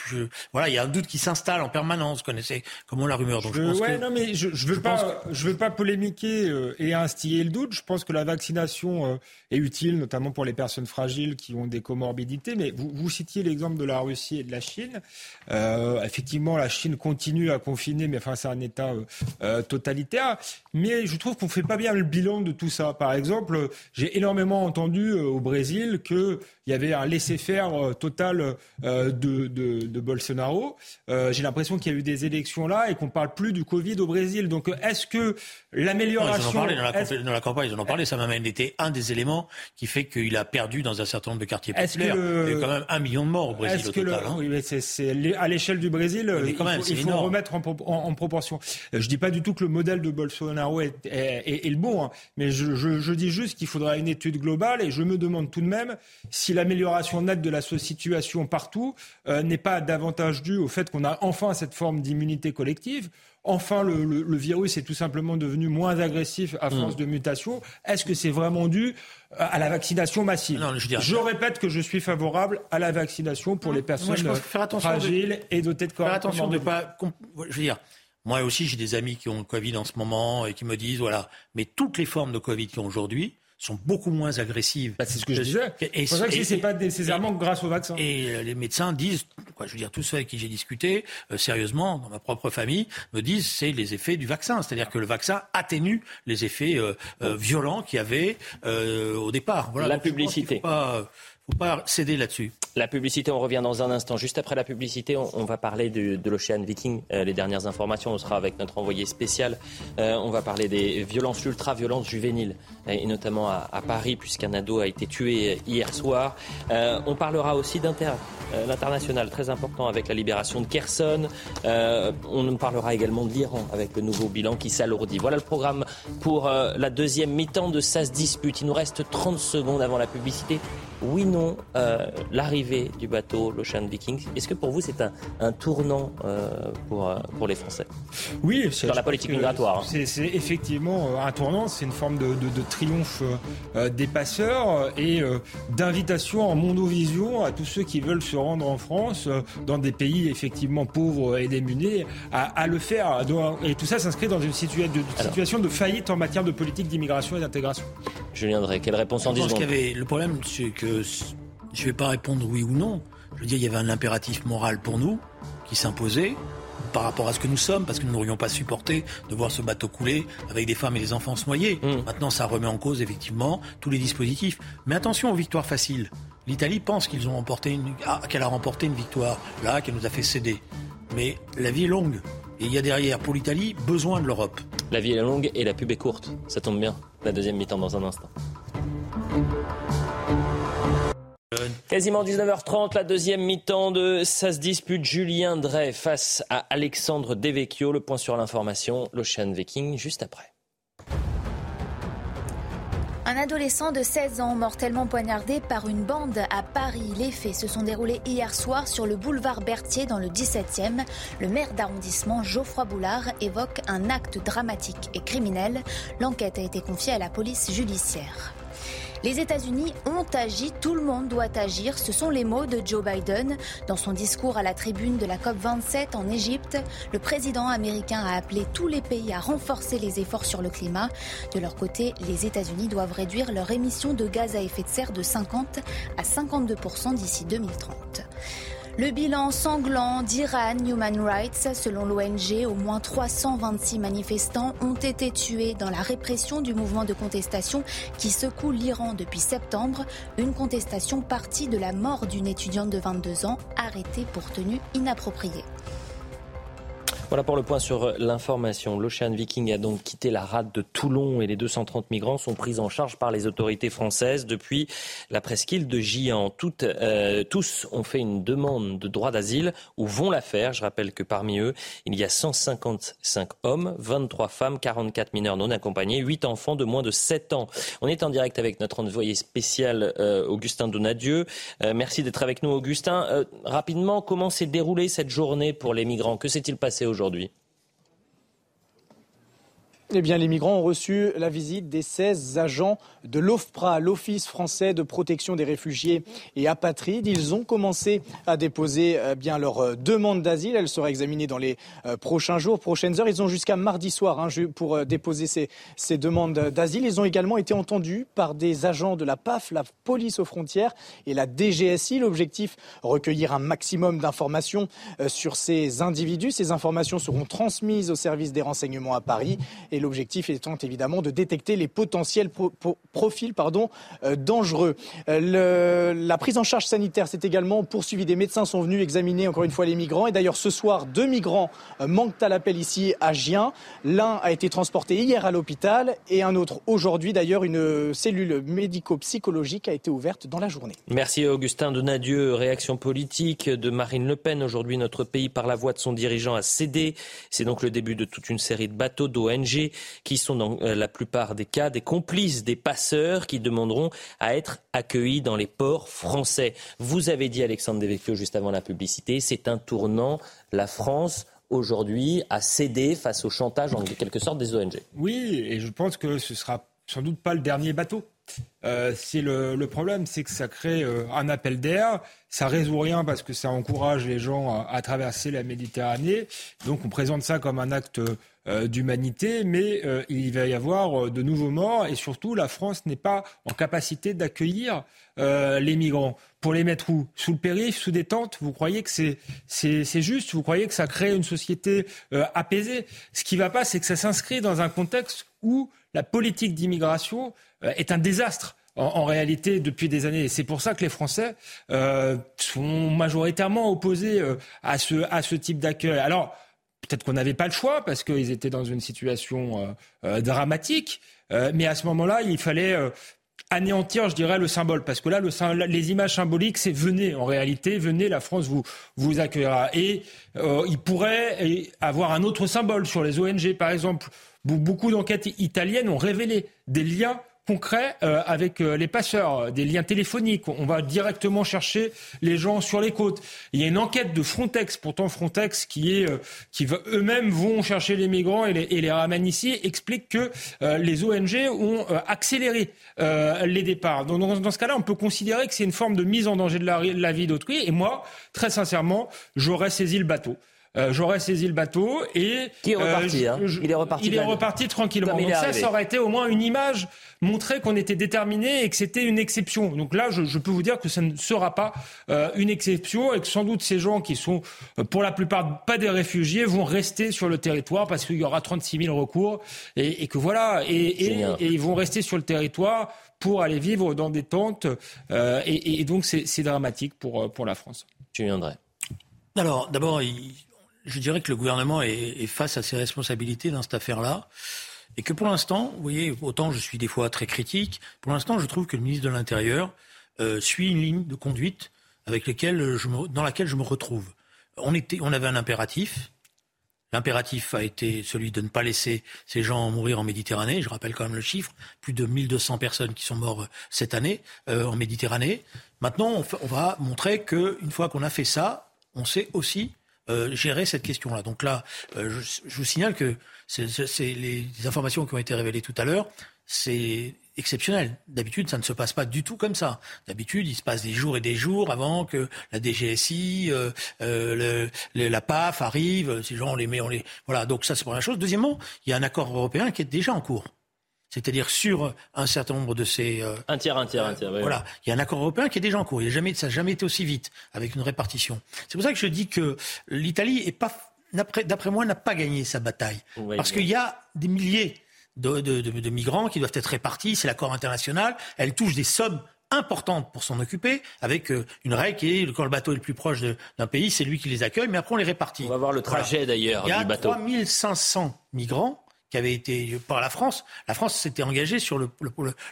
Voilà, il y a un doute qui s'installe en permanence, vous connaissez comment la rumeur. Donc, je, ouais, non, mais je, je veux pas, je veux pas polémiquer euh, et instiller le doute. Je pense que la vaccination euh, est utile, notamment pour les personnes fragiles qui ont des comorbidités. Mais vous, vous citiez l'exemple de la Russie et de la Chine. Euh, effectivement, la Chine continue à confiner, mais enfin, c'est un État totalitaire. Mais je trouve qu'on fait pas bien le bilan de tout ça. Par exemple, j'ai énormément entendu au Brésil qu'il y avait un laisser-faire total de, de, de, Bolsonaro. j'ai l'impression qu'il y a eu des élections là et qu'on parle plus du Covid au Brésil. Donc est-ce que l'amélioration... Ils en ont parlé dans la, campagne, ils en ont parlé, ça m'a même été un des éléments qui fait qu'il a perdu dans un certain nombre de quartiers populaires. Il y a quand même un million de morts au Brésil au total. Hein. Oui, mais c'est à l'échelle du Brésil, il, quand même, il faut, remettre en, proportion. Euh, je dis pas du tout que le modèle de Bolsonaro est, est, le bon, hein, mais je, je, dis juste qu'il faudra une étude globale et je me demande tout de même si l'amélioration nette de la situation partout euh, n'est pas davantage due au fait qu'on a enfin cette forme d'immunité collective. Enfin, le, virus est tout simplement devenu moins agressif à force mm. de mutation. Est-ce que c'est vraiment dû euh, à la vaccination massive? Je, répète que je suis favorable à la vaccination pour les personnes fragiles et dotées de corps. Faire attention de pas. Je veux dire. Moi aussi, j'ai des amis qui ont le Covid en ce moment et qui me disent voilà, mais toutes les formes de Covid qui ont aujourd'hui, sont beaucoup moins agressives. Bah, c'est ce que je disais. C'est pour ça que c'est pas nécessairement grâce au vaccin. Et euh, les médecins disent, quoi, je veux dire, tous ceux avec qui j'ai discuté, euh, sérieusement, dans ma propre famille, me disent c'est les effets du vaccin. C'est-à-dire que le vaccin atténue les effets euh, violents qu'il y avait au départ. Voilà, La publicité faut pas céder là-dessus. La publicité, on revient dans un instant. Juste après la publicité, on, va parler de, de l'Ocean Viking. Euh, les dernières informations, on sera avec notre envoyé spécial. Euh, on va parler des violences ultra-violences juvéniles, et notamment à, Paris, puisqu'un ado a été tué hier soir. Euh, on parlera aussi d'inter l'international, très important, avec la libération de Kherson. on parlera également de l'Iran, avec le nouveau bilan qui s'alourdit. Voilà le programme pour la deuxième mi-temps de SAS dispute. Il nous reste 30 secondes avant la publicité oui, euh, l'arrivée du bateau, l'Ocean Viking, est-ce que pour vous c'est un, tournant euh, pour, euh, pour les Français? Oui, dans la politique migratoire. Hein. C'est effectivement un tournant, c'est une forme de, triomphe des passeurs et d'invitation en mondovision à tous ceux qui veulent se rendre en France, dans des pays effectivement pauvres et démunis, à, le faire. Et tout ça s'inscrit dans une situation de faillite en matière de politique d'immigration et d'intégration. Julien Drey, quelle réponse en 10 secondes? Le problème, c'est que je ne vais pas répondre oui ou non. Je veux dire, il y avait un impératif moral pour nous qui s'imposait par rapport à ce que nous sommes, parce que nous n'aurions pas supporté de voir ce bateau couler avec des femmes et des enfants se noyer. Mm. Maintenant, ça remet en cause effectivement tous les dispositifs. Mais attention aux victoires faciles. L'Italie pense qu'ils ont remporté une, ah, qu'elle a remporté une victoire là, qu'elle nous a fait céder. mais la vie est longue. Et il y a derrière, pour l'Italie, besoin de l'Europe. La vie est longue et la pub est courte. Ça tombe bien. La deuxième mi-temps dans un instant. Quasiment 19h30, la deuxième mi-temps de Ça se dispute Julien Drey face à Alexandre Devecchio. Le point sur l'information, l'Ocean Viking, juste après. Un adolescent de 16 ans mortellement poignardé par une bande à Paris. Les faits se sont déroulés hier soir sur le boulevard Berthier dans le 17e. Le maire d'arrondissement Geoffroy Boulard évoque un acte dramatique et criminel. L'enquête a été confiée à la police judiciaire. Les États-Unis ont agi, tout le monde doit agir. Ce sont les mots de Joe Biden. Dans son discours à la tribune de la COP27 en Égypte, le président américain a appelé tous les pays à renforcer les efforts sur le climat. De leur côté, les États-Unis doivent réduire leur émission de gaz à effet de serre de 50 à 52% d'ici 2030. Le bilan sanglant d'Iran Human Rights, selon l'ONG, au moins 326 manifestants ont été tués dans la répression du mouvement de contestation qui secoue l'Iran depuis septembre, une contestation partie de la mort d'une étudiante de 22 ans arrêtée pour tenue inappropriée. Voilà pour le point sur l'information. L'Ocean Viking a donc quitté la rade de Toulon et les 230 migrants sont pris en charge par les autorités françaises depuis la presqu'île de. Toutes, euh, tous ont fait une demande de droit d'asile ou vont la faire. Je rappelle que parmi eux, il y a 155 hommes, 23 femmes, 44 mineurs non accompagnés, 8 enfants de moins de 7 ans. On est en direct avec notre envoyé spécial euh, Augustin Donadieu. Euh, merci d'être avec nous Augustin. rapidement, comment s'est déroulée cette journée pour les migrants? Que s'est-il passé aujourd'hui? Aujourd'hui eh les migrants ont reçu la visite des 16 agents de l'OFPRA, l'Office français de protection des réfugiés et apatrides. Ils ont commencé à déposer eh bien leur euh, demande d'asile. Elle sera examinée dans les euh, prochains jours, prochaines heures. Ils ont jusqu'à mardi soir hein, pour euh, déposer ces, demandes d'asile. Ils ont également été entendus par des agents de la PAF, la police aux frontières et la DGSI. L'objectif, recueillir un maximum d'informations sur ces individus. Ces informations seront transmises au service des renseignements à Paris l'objectif étant évidemment de détecter les potentiels profils pardon, euh, dangereux. Euh, la prise en charge sanitaire s'est également poursuivie. Des médecins sont venus examiner encore une fois les migrants. Et d'ailleurs, ce soir, deux migrants euh, manquent à l'appel ici à Gien. L'un a été transporté hier à l'hôpital et un autre aujourd'hui. D'ailleurs, une cellule médico-psychologique a été ouverte dans la journée. Merci Augustin Donadieu. Réaction politique de Marine Le Pen. Aujourd'hui, notre pays, par la voix de son dirigeant, a cédé. C'est donc le début de toute une série de bateaux d'ONG qui sont dans euh, la plupart des cas des complices des passeurs qui demanderont à être accueillis dans les ports français. Vous avez dit, Alexandre Devecchio, juste avant la publicité, c'est un tournant. La France aujourd'hui a cédé face au chantage en quelque sorte des ONG. Oui, et je pense que ce sera sans doute pas le dernier bateau. Euh, c'est le, problème, c'est que ça crée euh, un appel d'air. Ça résout rien parce que ça encourage les gens à, traverser la Méditerranée. Donc on présente ça comme un acte d'humanité, mais il va y avoir de nouveaux morts et surtout la France n'est pas en capacité d'accueillir les migrants. Pour les mettre où? Sous le périph', sous des tentes? Vous croyez que c'est, juste? Vous croyez que ça crée une société apaisée? Ce qui ne va pas, c'est que ça s'inscrit dans un contexte où la politique d'immigration euh, est un désastre. En, réalité depuis des années. C'est pour ça que les Français euh, sont majoritairement opposés euh, à, ce, à ce type d'accueil. Alors, peut-être qu'on n'avait pas le choix parce qu'ils étaient dans une situation dramatique, mais à ce moment-là, il fallait anéantir, je dirais, le symbole. Parce que là, le, les images symboliques, c'est venez, en réalité, venez, la France vous, vous accueillera. Et il pourrait avoir un autre symbole sur les ONG, par exemple. Beaucoup d'enquêtes italiennes ont révélé des liens concrets euh, avec euh, les passeurs, des liens téléphoniques. On va directement chercher les gens sur les côtes. Il y a une enquête de Frontex, pourtant Frontex qui est euh, qui eux-mêmes vont chercher les migrants et les, ramènent ici, explique que les ONG ont accéléré les départs. Donc, dans, ce cas-là, on peut considérer que c'est une forme de mise en danger de la vie d'autrui. Et moi, très sincèrement, j'aurais saisi le bateau. Euh, j'aurais saisi le bateau et qui est reparti. Euh, hein. il est reparti. Il est reparti tranquillement. Donc ça, ça aurait été au moins une image montrer qu'on était déterminé et que c'était une exception. Donc là, je, je, peux vous dire que ça ne sera pas euh, une exception et que sans doute ces gens qui sont pour la plupart pas des réfugiés vont rester sur le territoire parce qu'il y aura 36 000 recours et, et que voilà et, et, et, ils vont rester sur le territoire pour aller vivre dans des tentes euh, et, donc c'est dramatique pour pour la France. Tu viendrais. Alors d'abord, il je dirais que le gouvernement est, face à ses responsabilités dans cette affaire-là. Et que pour l'instant, vous voyez, autant je suis des fois très critique, pour l'instant, je trouve que le ministre de l'Intérieur euh, suit une ligne de conduite avec lesquelles je dans laquelle je me retrouve. On, était, on avait un impératif. L'impératif a été celui de ne pas laisser ces gens mourir en Méditerranée. Je rappelle quand même le chiffre plus de 1200 personnes qui sont mortes cette année euh, en Méditerranée. Maintenant, on, va montrer qu'une fois qu'on a fait ça, on sait aussi euh, gérer cette question-là. Donc là, je, je, vous signale que c'est les informations qui ont été révélées tout à l'heure c'est exceptionnel. D'habitude, ça ne se passe pas du tout comme ça. D'habitude, il se passe des jours et des jours avant que la DGSI, euh, euh, la PAF arrive. Ces gens, on les met, on les voilà. Donc ça, c'est la première chose. Deuxièmement, il y a un accord européen qui est déjà en cours. C'est-à-dire sur un certain nombre de ces... Euh, un tiers, un tiers, un tiers. voilà, il y a un accord européen qui est déjà en cours. Il a jamais, ça n'a jamais été aussi vite avec une répartition. C'est pour ça que je dis que l'Italie est pas, d'après moi, n'a pas gagné sa bataille, parce qu'il y a des milliers de, migrants qui doivent être répartis. C'est l'accord international. Elle touche des sommes importantes pour s'en occuper, avec euh, une règle qui est quand le bateau est le plus proche d'un pays, c'est lui qui les accueille, mais après on les répartit. On va voir le trajet d'ailleurs du bateau. Il y a 3500 migrants qui avaient été par la France. La France s'était engagée sur, le,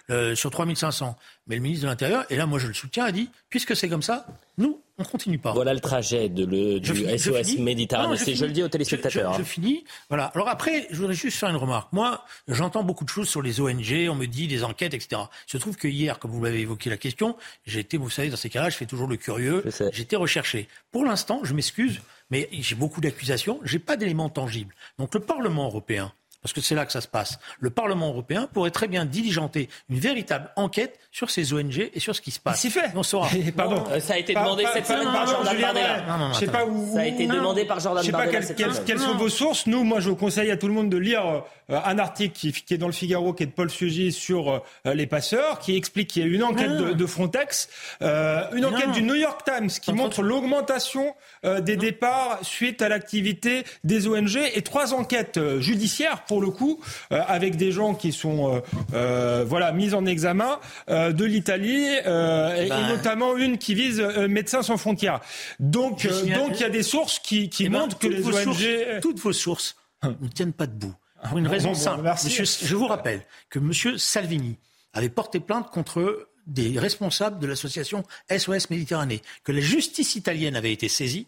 le, sur 3500. Mais le ministre de l'Intérieur, et là moi je le soutiens, a dit, puisque c'est comme ça, nous, on continue pas. Voilà le trajet de le, du SOS Méditerranée. Je, je, le dis aux téléspectateurs. Je, hein. finis. Voilà. Alors après, je voudrais juste faire une remarque. Moi, j'entends beaucoup de choses sur les ONG. On me dit des enquêtes, etc. Il se trouve que hier, comme vous l'avez évoqué la question, j'ai été, vous savez, dans ces cas-là, je fais toujours le curieux. Été recherché. Pour l'instant, je m'excuse, mais j'ai beaucoup d'accusations. J'ai pas d'éléments tangibles. Donc le Parlement européen parce que c'est là que ça se passe. Le Parlement européen pourrait très bien diligenter une véritable enquête sur ces ONG et sur ce qui se passe. C'est fait. On saura. [LAUGHS] Pardon. ça a été demandé cette semaine par Jordan Bardella. Je sais pas où. Ça a été demandé par Jordan Bardella. Je sais pas quelles sont vos sources. Nous, moi, je vous conseille à tout le monde de lire euh, un article qui, est dans le Figaro, qui est de Paul Sugy sur euh, les passeurs, qui explique qu'il y a une enquête de, Frontex, euh, une enquête du New York Times qui montre l'augmentation des départs suite à l'activité des ONG et trois enquêtes judiciaires pour le coup, avec des gens qui sont voilà mis en examen de l'Italie et, ben. notamment une qui vise Médecins sans frontières. Donc, donc il y a des sources qui, qui eh ben, montrent que les ONG, toutes vos sources ne tiennent pas debout. Pour une raison simple. je vous rappelle que M. Salvini avait porté plainte contre des responsables de l'association SOS Méditerranée, que la justice italienne avait été saisie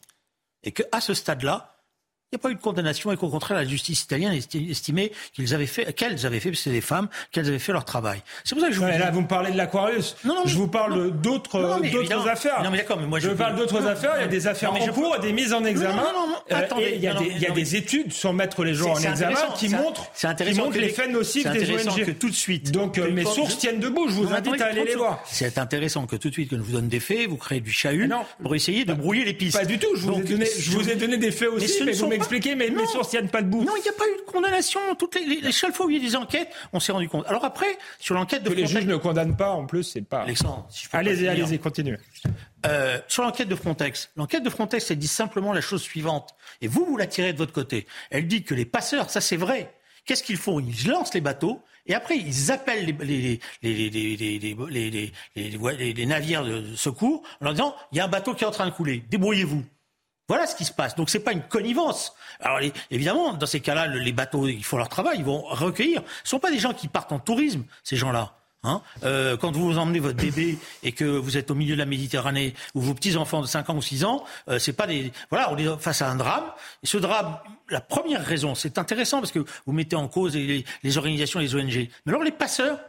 et qu'à ce stade-là, n'y a pas eu de condamnation et qu'au contraire, la justice italienne estimait qu'ils avaient fait, qu'elles avaient fait, c'est des femmes, qu'elles avaient fait leur travail. C'est pour ça que je vous. là, vous me parlez de l'Aquarius. Non, non, je vous parle d'autres, d'autres affaires. Non, mais d'accord, mais moi je. parle d'autres affaires. Il y a des affaires en cours, des mises en examen. Non, non, non. Euh, attendez. Il y a, des, y a des études, sans mettre les gens en examen, qui montrent, qui montrent les faits nocifs des ONG. que tout de suite. Donc euh, mes sources tiennent debout. Je vous invite à aller les voir. C'est intéressant que tout de suite, que je vous donne des faits, vous créez du chahut pour essayer de brouiller les pistes. Pas du tout. Je vous ai donné des faits aussi, mais vous m'expliquez, mais tiennent pas debout. Non, il n'y a pas eu de condamnation. Toutes les, les, seules fois où il y a eu des enquêtes, on s'est rendu compte. Alors après, sur l'enquête de que les juges ne condamnent pas, en plus, c'est pas. Alexandre, allez-y, allez-y, continuez. Euh, sur l'enquête de Frontex, l'enquête de Frontex, elle dit simplement la chose suivante. Et vous, vous la tirez de votre côté. Elle dit que les passeurs, ça c'est vrai. Qu'est-ce qu'ils font Ils lancent les bateaux et après ils appellent les, les, les, les navires de secours en leur disant il y a un bateau qui est en train de couler, débrouillez-vous. Voilà ce qui se passe. Donc c'est pas une connivence. Alors évidemment, dans ces cas-là, les bateaux, ils font leur travail, ils vont recueillir. Ce sont pas des gens qui partent en tourisme, ces gens-là. Hein euh, quand vous emmenez votre bébé et que vous êtes au milieu de la Méditerranée ou vos petits enfants de 5 ans ou 6 ans, euh, c'est pas des voilà, on est face à un drame. Et ce drame, la première raison, c'est intéressant parce que vous mettez en cause les, les organisations, les ONG. Mais alors les passeurs,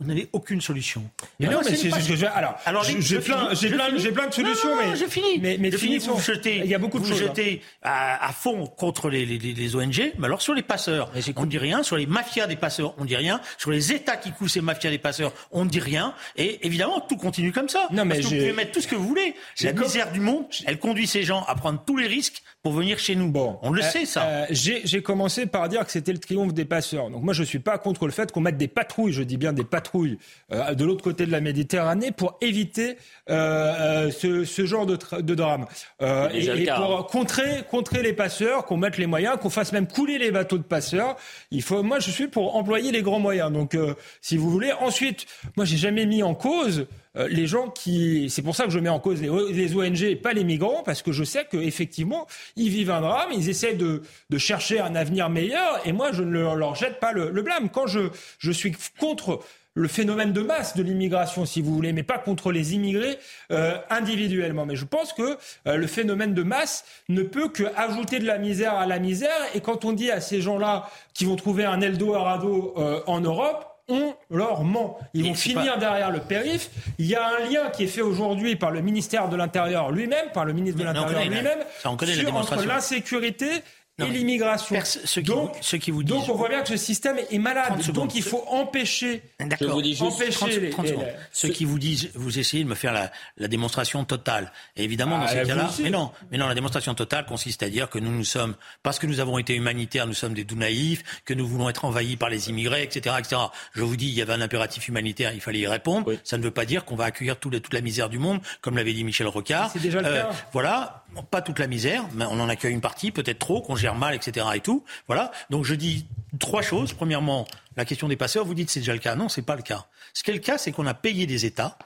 vous n'avez aucune solution. Mais non, mais c'est ce que je alors. Alors j'ai plein, j'ai plein, j'ai plein de solutions, mais je finis. Mais, mais finissons. Vous jetez, il y a beaucoup de vous choses. Hein. jetez à, à, fond contre les, les, les, ONG, mais alors sur les passeurs, on ne dit rien. Sur les mafias des passeurs, on ne dit rien. Sur les États qui couvrent ces mafias des passeurs, on ne dit rien. Et évidemment, tout continue comme ça. Non, mais parce que vous pouvez mettre tout ce que vous voulez. La misère du monde, elle conduit ces gens à prendre tous les risques pour venir chez nous. Bon, on le euh, sait ça. Euh, j'ai commencé par dire que c'était le triomphe des passeurs. Donc moi, je suis pas contre le fait qu'on mette des patrouilles. Je dis bien des patrouilles. Euh, de l'autre côté de la Méditerranée pour éviter euh, ce, ce, genre de, de drame. Euh, et, et, pour hein. contrer, contrer les passeurs, qu'on mette les moyens, qu'on fasse même couler les bateaux de passeurs. Il faut, moi, je suis pour employer les grands moyens. Donc, si vous voulez. Ensuite, moi, j'ai jamais mis en cause euh, les gens qui. C'est pour ça que je mets en cause les, ONG et pas les migrants, parce que je sais qu'effectivement, ils vivent un drame, ils essaient de, de, chercher un avenir meilleur, et moi, je ne leur, jette pas le, blâme. Quand je, je suis contre le phénomène de masse de l'immigration, si vous voulez, mais pas contre les immigrés euh, individuellement. Mais je pense que euh, le phénomène de masse ne peut qu'ajouter de la misère à la misère. Et quand on dit à ces gens-là qui vont trouver un Eldorado euh, en Europe, on leur ment. Ils vont finir derrière le périph. Il y a un lien qui est fait aujourd'hui par le ministère de l'Intérieur lui-même, par le ministre de l'Intérieur lui-même, entre l'insécurité et l'immigration. donc, ce qui vous donc on voit bien que ce système est malade. Donc il faut empêcher. D'accord. Empêcher les, Ceux qui vous disent, vous essayez de me faire la, la démonstration totale. Et évidemment, dans ah, ces cas-là, mais non, mais non, la démonstration totale consiste à dire que nous nous sommes, parce que nous avons été humanitaires, nous sommes des doux naïfs, que nous voulons être envahis par les immigrés, etc., etc. Je vous dis, il y avait un impératif humanitaire, il fallait y répondre. Ça ne veut pas dire qu'on va accueillir toute, toute la misère du monde, comme l'avait dit Michel Rocard. C'est déjà le euh, cas. Voilà, pas toute la misère, mais on en accueille une partie, peut-être trop, qu'on gère mal, etc. et tout. Voilà. Donc je dis trois choses. Premièrement, la question des passeurs, vous dites c'est déjà le cas. Non, c'est pas le cas. Ce qui est le cas, c'est qu'on a payé des États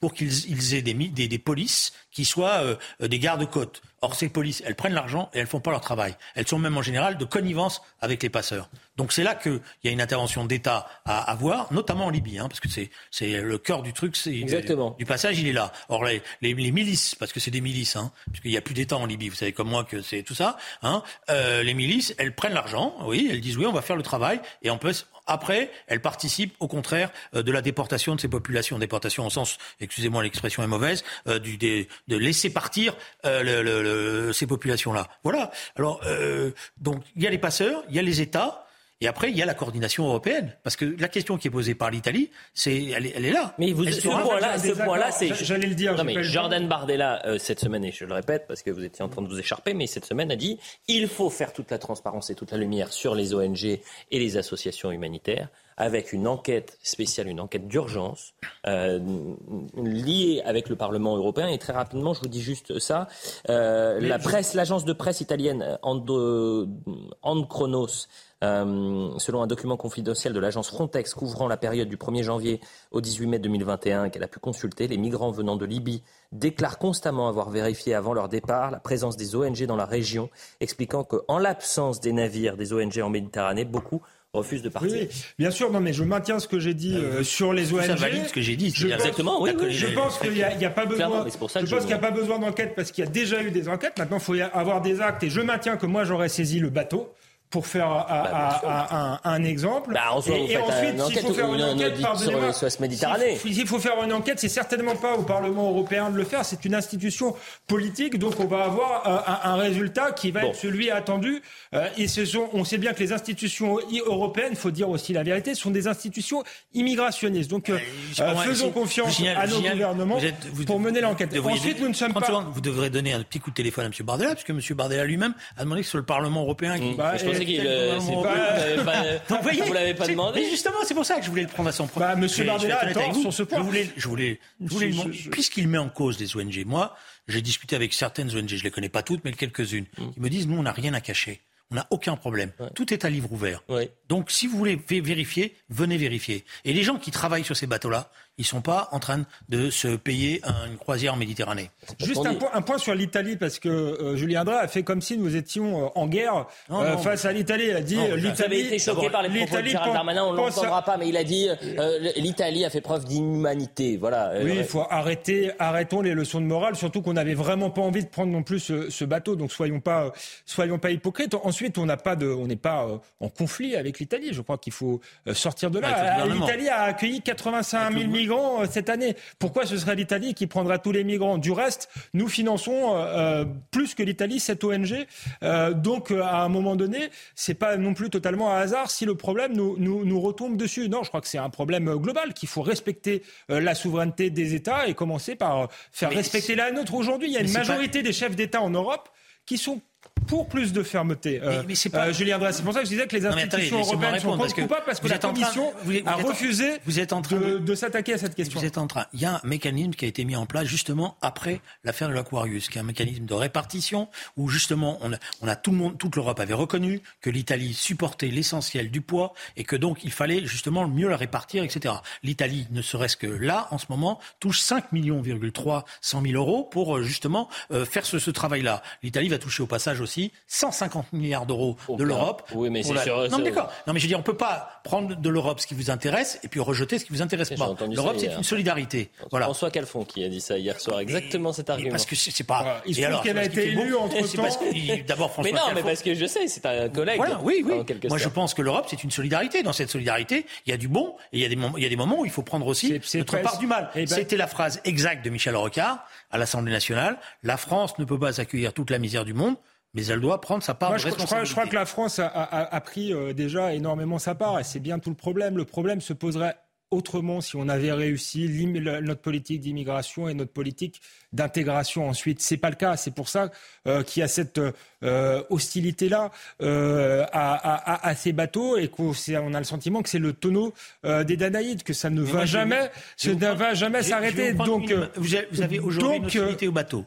pour qu'ils aient des, polices qui soient euh, des gardes-côtes. Or, ces polices, elles prennent l'argent et elles font pas leur travail. Elles sont même en général de connivence avec les passeurs. Donc c'est là qu'il y a une intervention d'État à avoir, notamment en Libye, hein, parce que c'est le cœur du truc, c'est du passage, il est là. Or les, les, les milices, parce que c'est des milices, hein, puisqu'il n'y a plus d'État en Libye, vous savez comme moi que c'est tout ça. Hein, euh, les milices, elles prennent l'argent, oui, elles disent oui, on va faire le travail, et on peut après, elles participent au contraire euh, de la déportation de ces populations, déportation au sens, excusez-moi l'expression est mauvaise, euh, du, de, de laisser partir euh, le, le, ces populations-là. Voilà. Alors, euh, donc il y a les passeurs, il y a les États. Et après, il y a la coordination européenne. Parce que la question qui est posée par l'Italie, c'est, elle, elle, est là. Mais vous, ce point-là, ce point-là, c'est. J'allais le dire. Non, mais Jordan Bardella, euh, cette semaine, et je le répète parce que vous étiez en train de vous écharper, mais cette semaine a dit il faut faire toute la transparence et toute la lumière sur les ONG et les associations humanitaires avec une enquête spéciale, une enquête d'urgence euh, liée avec le Parlement européen. Et très rapidement, je vous dis juste ça. Euh, la presse, l'agence de presse italienne Ando, Chronos, euh, selon un document confidentiel de l'agence Frontex couvrant la période du 1er janvier au 18 mai 2021 qu'elle a pu consulter, les migrants venant de Libye déclarent constamment avoir vérifié avant leur départ la présence des ONG dans la région, expliquant qu'en l'absence des navires des ONG en Méditerranée, beaucoup refuse de partir. Oui, bien sûr, non, mais je maintiens ce que j'ai dit euh, sur les ONG. Ça valide ce que j'ai dit. Je Exactement, oui, Je pense qu'il n'y a, pas besoin. je pense qu'il n'y a pas besoin d'enquête parce qu'il y a déjà eu des enquêtes. Maintenant, il faut y avoir des actes. Et je maintiens que moi, j'aurais saisi le bateau pour faire bah, un, exemple. Bah, en et, ensuite, s'il faut faire une enquête, sur Méditerranée. S'il faut faire une enquête, c'est certainement pas au Parlement européen de le faire. C'est une institution politique, donc on va avoir euh, un, résultat qui va être celui attendu. Euh, et ce sont, on sait bien que les institutions européennes, faut dire aussi la vérité, sont des institutions immigrationnistes. Donc, euh, faisons confiance à nos gouvernements pour mener l'enquête. Ensuite, nous ne sommes pas. Vous devrez donner un petit coup de téléphone à M. Bardella, puisque M. Bardella lui-même a demandé que ce soit le Parlement européen qui. Bah, euh, vous l'avez pas, [LAUGHS] demandé. Mais justement, c'est pour ça que je voulais le prendre à son propre. Bah, Monsieur Bardella a sur ce point. Je voulais, je voulais, je voulais puisqu'il met en cause des ONG. Moi, j'ai discuté avec certaines ONG, je les connais pas toutes, mais quelques-unes, mm. qui me disent nous, on n'a rien à cacher. On n'a aucun problème. Tout est à livre ouvert. Donc, si vous voulez vérifier, venez vérifier. Et les gens qui travaillent sur ces bateaux-là, ils sont pas en train de se payer une croisière en Méditerranée. Juste un, point, un point, sur l'Italie, parce que euh, Julien Drey a fait comme si nous étions euh, en guerre euh, face à l'Italie. Il a dit l'Italie. Vous avez été choqué par les propos de Gérald Darmanin, on ne l'entendra pas, mais il a dit l'Italie a fait preuve d'inhumanité. Voilà. Oui, il faut arrêter, arrêtons les leçons de morale, surtout qu'on n'avait vraiment pas envie de prendre non plus ce, bateau. Donc soyons pas, soyons pas hypocrites. Ensuite, on n'a pas de, on n'est pas en conflit avec l'Italie. Je crois qu'il faut sortir de là. L'Italie a accueilli 85 000 migrants euh, cette année. Pourquoi ce serait l'Italie qui prendra tous les migrants? Du reste, nous finançons euh, euh, plus que l'Italie cette ONG. donc, à un moment donné, c'est pas non plus totalement un hasard si le problème nous, nous, nous retombe dessus. Non, je crois que c'est un problème global, qu'il faut respecter la souveraineté des États et commencer par faire respecter la nôtre. Aujourd'hui, il y a une majorité des chefs d'État en Europe qui sont pour plus de fermeté. Euh, mais, c'est pas... Euh, Julien c'est pour ça que je disais que les institutions européennes sont coupables parce, parce que, la Commission a refusé vous êtes en train de, de, s'attaquer à cette question. Vous êtes en train. Il y a un mécanisme qui a été mis en place justement après l'affaire de l'Aquarius, qui est un mécanisme de répartition où justement on a, on a tout le monde, toute l'Europe avait reconnu que l'Italie supportait l'essentiel du poids et que donc il fallait justement mieux la répartir, etc. L'Italie, ne serait-ce que là, en ce moment, touche 5 millions, 300 000 euros pour euh, justement faire ce, ce travail-là. L'Italie va toucher au passage aussi 150 milliards d'euros de l'Europe. Oui, mais c'est sûr. Non, mais d'accord. Non, mais je veux dire, on peut pas prendre de l'Europe ce qui vous intéresse et puis rejeter ce qui vous intéresse pas. L'Europe, c'est une solidarité. Voilà. François Calfon qui a dit ça hier soir, exactement cet argument. Parce que c'est pas. Il se trouve qu'elle a été élue entre [LAUGHS] temps. D'abord, François. Mais non, mais parce que je sais, c'est un collègue. Voilà, oui, oui. Moi, je pense que l'Europe, c'est une solidarité. Dans cette solidarité, il y a du bon et il y a des, il y a des moments où il faut prendre aussi notre part du mal. Eh ben C'était la phrase exacte de Michel Rocard à l'Assemblée nationale. La France ne peut pas accueillir toute la misère du monde mais elle doit prendre sa part de responsabilité. Je crois, que la France a, pris euh, déjà énormément sa part et c'est bien tout le problème. Le problème se poserait autrement si on avait réussi notre politique d'immigration et notre politique d'intégration ensuite. C'est pas le cas. C'est pour ça euh, qu'il y a cette euh, hostilité-là à, ces bateaux et qu'on on a le sentiment que c'est le tonneau des Danaïdes, que ça ne va jamais, ça ne va jamais s'arrêter. Donc, vous avez aujourd'hui une hostilité au bateau.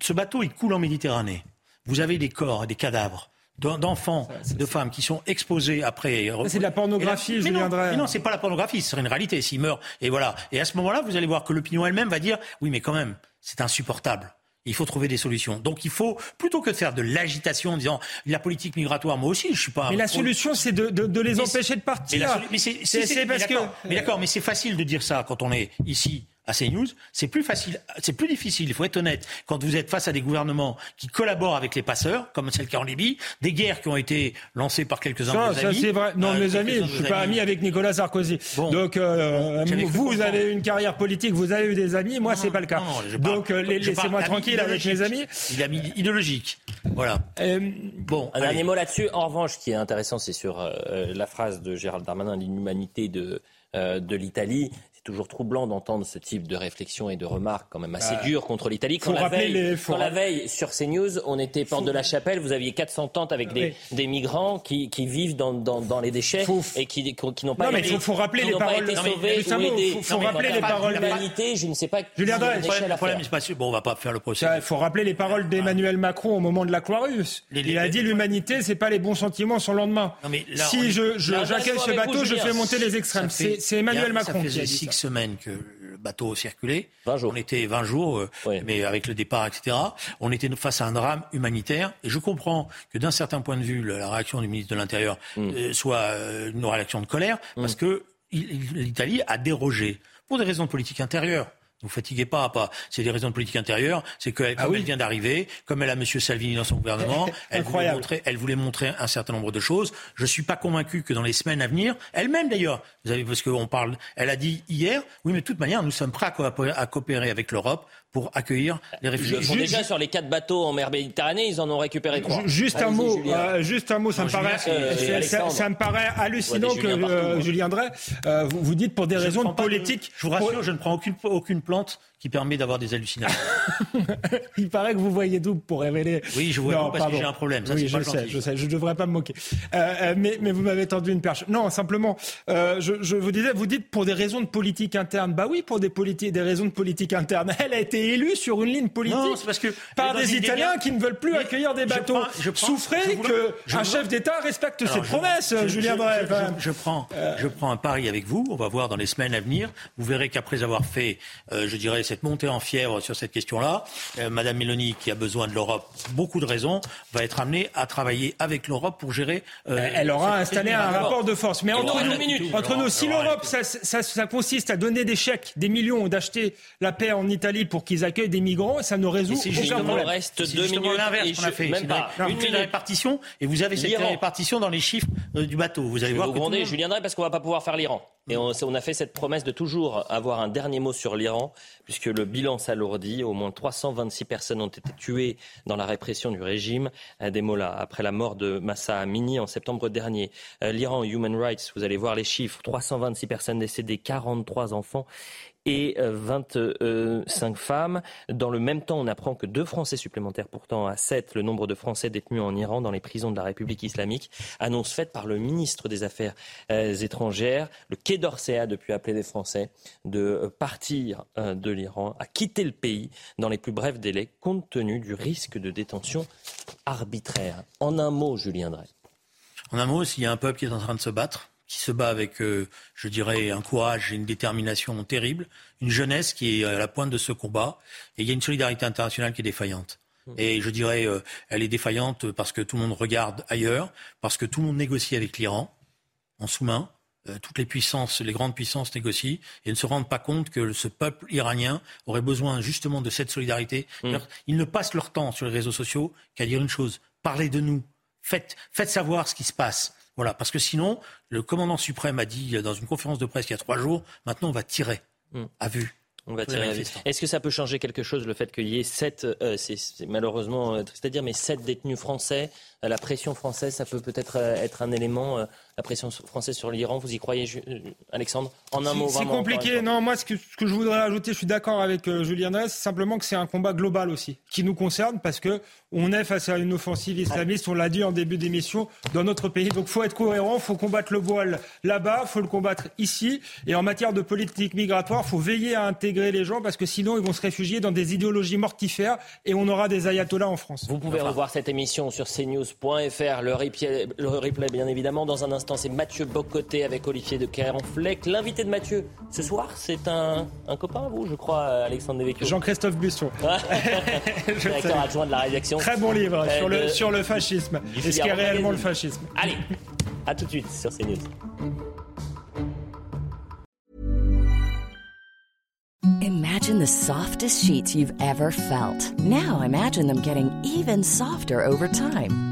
Ce bateau, il coule en Méditerranée vous avez des corps des cadavres d'enfants, de femmes qui sont exposés après. C'est de la pornographie, je viendrai. Mais non, c'est pas la pornographie, c'est une réalité. S'ils meurent, et voilà. Et à ce moment-là, vous allez voir que l'opinion elle-même va dire, oui, mais quand même, c'est insupportable. Il faut trouver des solutions. Donc il faut, plutôt que de faire de l'agitation en disant la politique migratoire, moi aussi, je suis pas. Mais la solution, c'est de, de, de, les empêcher de partir. Mais, c'est parce que. Mais d'accord, mais c'est facile de dire ça quand on est ici à CNews, c'est plus facile, c'est plus difficile, il faut être honnête, quand vous êtes face à des gouvernements qui collaborent avec les passeurs, comme c'est le cas en Libye, des guerres qui ont été lancées par quelques-uns de ça, amis. c'est vrai. Non, euh, mes amis, je suis pas ami avec Nicolas Sarkozy. Donc, euh, vous, vous avez une carrière politique, vous avez eu des amis, moi, c'est pas le cas. Donc, euh, laissez-moi tranquille avec mes amis. Il a mis idéologique. Voilà. bon. Un dernier mot là-dessus. En revanche, ce qui est intéressant, c'est sur la phrase de Gérald Darmanin, l'inhumanité de, de l'Italie toujours troublant d'entendre ce type de réflexion et de remarques quand même assez bah, dures contre l'Italie. Quand, la veille, quand la veille, sur CNews, on était porte de la Chapelle, vous aviez 400 tentes avec des, des migrants qui, qui vivent dans, dans, dans, les déchets et qui, qui n'ont pas, non, été, mais faut, rappeler les paroles, été sauvés non, mais, faut, faut rappeler les paroles l'humanité, je ne sais pas. Julien le problème, c'est pas sûr. Bon, on va pas faire le procès. Il faut rappeler les paroles d'Emmanuel Macron au moment de l'Aquarius. Il a dit l'humanité, c'est pas les bons sentiments sur le lendemain. Si j'accueille ce bateau, je fais monter les extrêmes. C'est Emmanuel Macron qui a dit semaines que bateau circulait. On était 20 jours, euh, mais avec le départ, etc. On était face à un drame humanitaire. Et je comprends que d'un certain point de vue, la réaction du ministre de l'Intérieur mm. euh, soit euh, une réaction de colère, mm. parce que l'Italie a dérogé pour des raisons politiques intérieures. Ne vous fatiguez pas, pas. C'est des raisons de politique intérieure. C'est que ah comme elle vient d'arriver, comme elle a M. Salvini dans son gouvernement, [LAUGHS] elle voulait, montrer, elle voulait montrer un certain nombre de choses. Je suis pas convaincu que dans les semaines à venir, elle-même d'ailleurs, vous avez parce qu'on parle, elle a dit hier, oui, mais de toute manière, nous sommes prêts à coopérer avec l'Europe pour accueillir les réfugiés. déjà sur les quatre bateaux en mer Méditerranée, ils en ont récupéré trois. Juste un mot, euh, juste un mot, ça me paraît, euh, ça, me paraît hallucinant que euh, Julien Drey, vous, vous dites pour des raisons politiques. Je vous rassure, je ne prends aucune, aucune plante qui permet d'avoir des hallucinations. [LAUGHS] Il paraît que vous voyez double pour révéler. Oui, je vois non, parce que j'ai un problème. Ça, oui, je sais, je sais, je devrais pas me moquer. Euh, euh, mais, mais vous m'avez tendu une perche. Non, simplement, euh, je, je, vous disais, vous dites pour des raisons de politique interne. Bah oui, pour des, des raisons de politique interne. [LAUGHS] Elle a été élue sur une ligne politique non, parce que, par des Italiens qui ne veulent plus accueillir des bateaux. Je, prends, Souffrez qu'un chef d'État respecte ses promesses, Julien Drey. Je, prends, je prends un pari avec vous. On va voir dans les semaines à venir. Vous verrez qu'après avoir fait, je dirais, cette montée en fièvre sur cette question-là. Euh, Madame Mélanie, qui a besoin de l'Europe, beaucoup de raisons, va être amenée à travailler avec l'Europe pour gérer. Euh, Elle aura installé un rapport de force. Mais entre nous, entre nous, si l'Europe, ça, ça, ça, consiste à donner des chèques, des millions, d'acheter la paix en Italie pour qu'ils accueillent des migrants, ça ne résout aucun problème. reste deux minutes. l'inverse qu'on a fait. Même pas. Une, une répartition, et vous avez cette répartition dans les chiffres euh, du bateau. Vous allez voir. Vous Julien Drey, parce qu'on va pas pouvoir faire l'Iran. Et on, a fait cette promesse de toujours avoir un dernier mot sur l'Iran, puisque le bilan s'alourdit. Au moins 326 personnes ont été tuées dans la répression du régime des Mollahs après la mort de Massa Amini en septembre dernier. Euh, L'Iran Human Rights, vous allez voir les chiffres 326 personnes décédées, 43 enfants et 25 femmes. Dans le même temps, on apprend que deux Français supplémentaires, pourtant à 7, le nombre de Français détenus en Iran dans les prisons de la République islamique, annonce faite par le ministre des Affaires étrangères. Le Quai d'Orsay a depuis appelé les Français de partir de l'Iran, à quitter le pays dans les plus brefs délais, compte tenu du risque de détention arbitraire. En un mot, Julien Drey. En un mot, s'il y a un peuple qui est en train de se battre, qui se bat avec, euh, je dirais, un courage et une détermination terrible, une jeunesse qui est à la pointe de ce combat, et il y a une solidarité internationale qui est défaillante. Mmh. Et je dirais, euh, elle est défaillante parce que tout le monde regarde ailleurs, parce que tout le monde négocie avec l'Iran en sous-main. Euh, toutes les puissances, les grandes puissances négocient et ne se rendent pas compte que ce peuple iranien aurait besoin justement de cette solidarité. Mmh. Ils ne passent leur temps sur les réseaux sociaux qu'à dire une chose parlez de nous, faites, faites savoir ce qui se passe. Voilà, parce que sinon, le commandant suprême a dit dans une conférence de presse il y a trois jours, maintenant on va tirer hmm. à vue. On va tirer. Est-ce que ça peut changer quelque chose le fait qu'il y ait sept, euh, c'est malheureusement euh, triste à dire, mais sept détenus français, euh, la pression française, ça peut peut-être être un élément la pression française sur l'Iran. Vous y croyez, euh, Alexandre? En un mot, C'est compliqué. Non, moi, ce que, ce que, je voudrais ajouter, je suis d'accord avec euh, Julien Drey, c'est simplement que c'est un combat global aussi, qui nous concerne parce que on est face à une offensive islamiste, on l'a dit en début d'émission, dans notre pays. Donc, faut être cohérent, faut combattre le voile là-bas, faut le combattre ici. Et en matière de politique migratoire, faut veiller à intégrer les gens parce que sinon, ils vont se réfugier dans des idéologies mortifères et on aura des ayatollahs en France. Vous pouvez revoir cette émission sur cnews.fr, le replay, le replay bien évidemment dans un instant c'est Mathieu Bocoté avec Olivier de Fleck. L'invité de Mathieu ce soir, c'est un, un copain à vous, je crois, Alexandre Devecchio. Jean-Christophe Busson. [LAUGHS] Directeur adjoint de la rédaction. Très bon livre sur, le, sur le fascisme. Est-ce qu'il y a réellement le fascisme Allez, à tout de suite sur CNews. Imagine the softest sheets you've ever felt. Now imagine them getting even softer over time.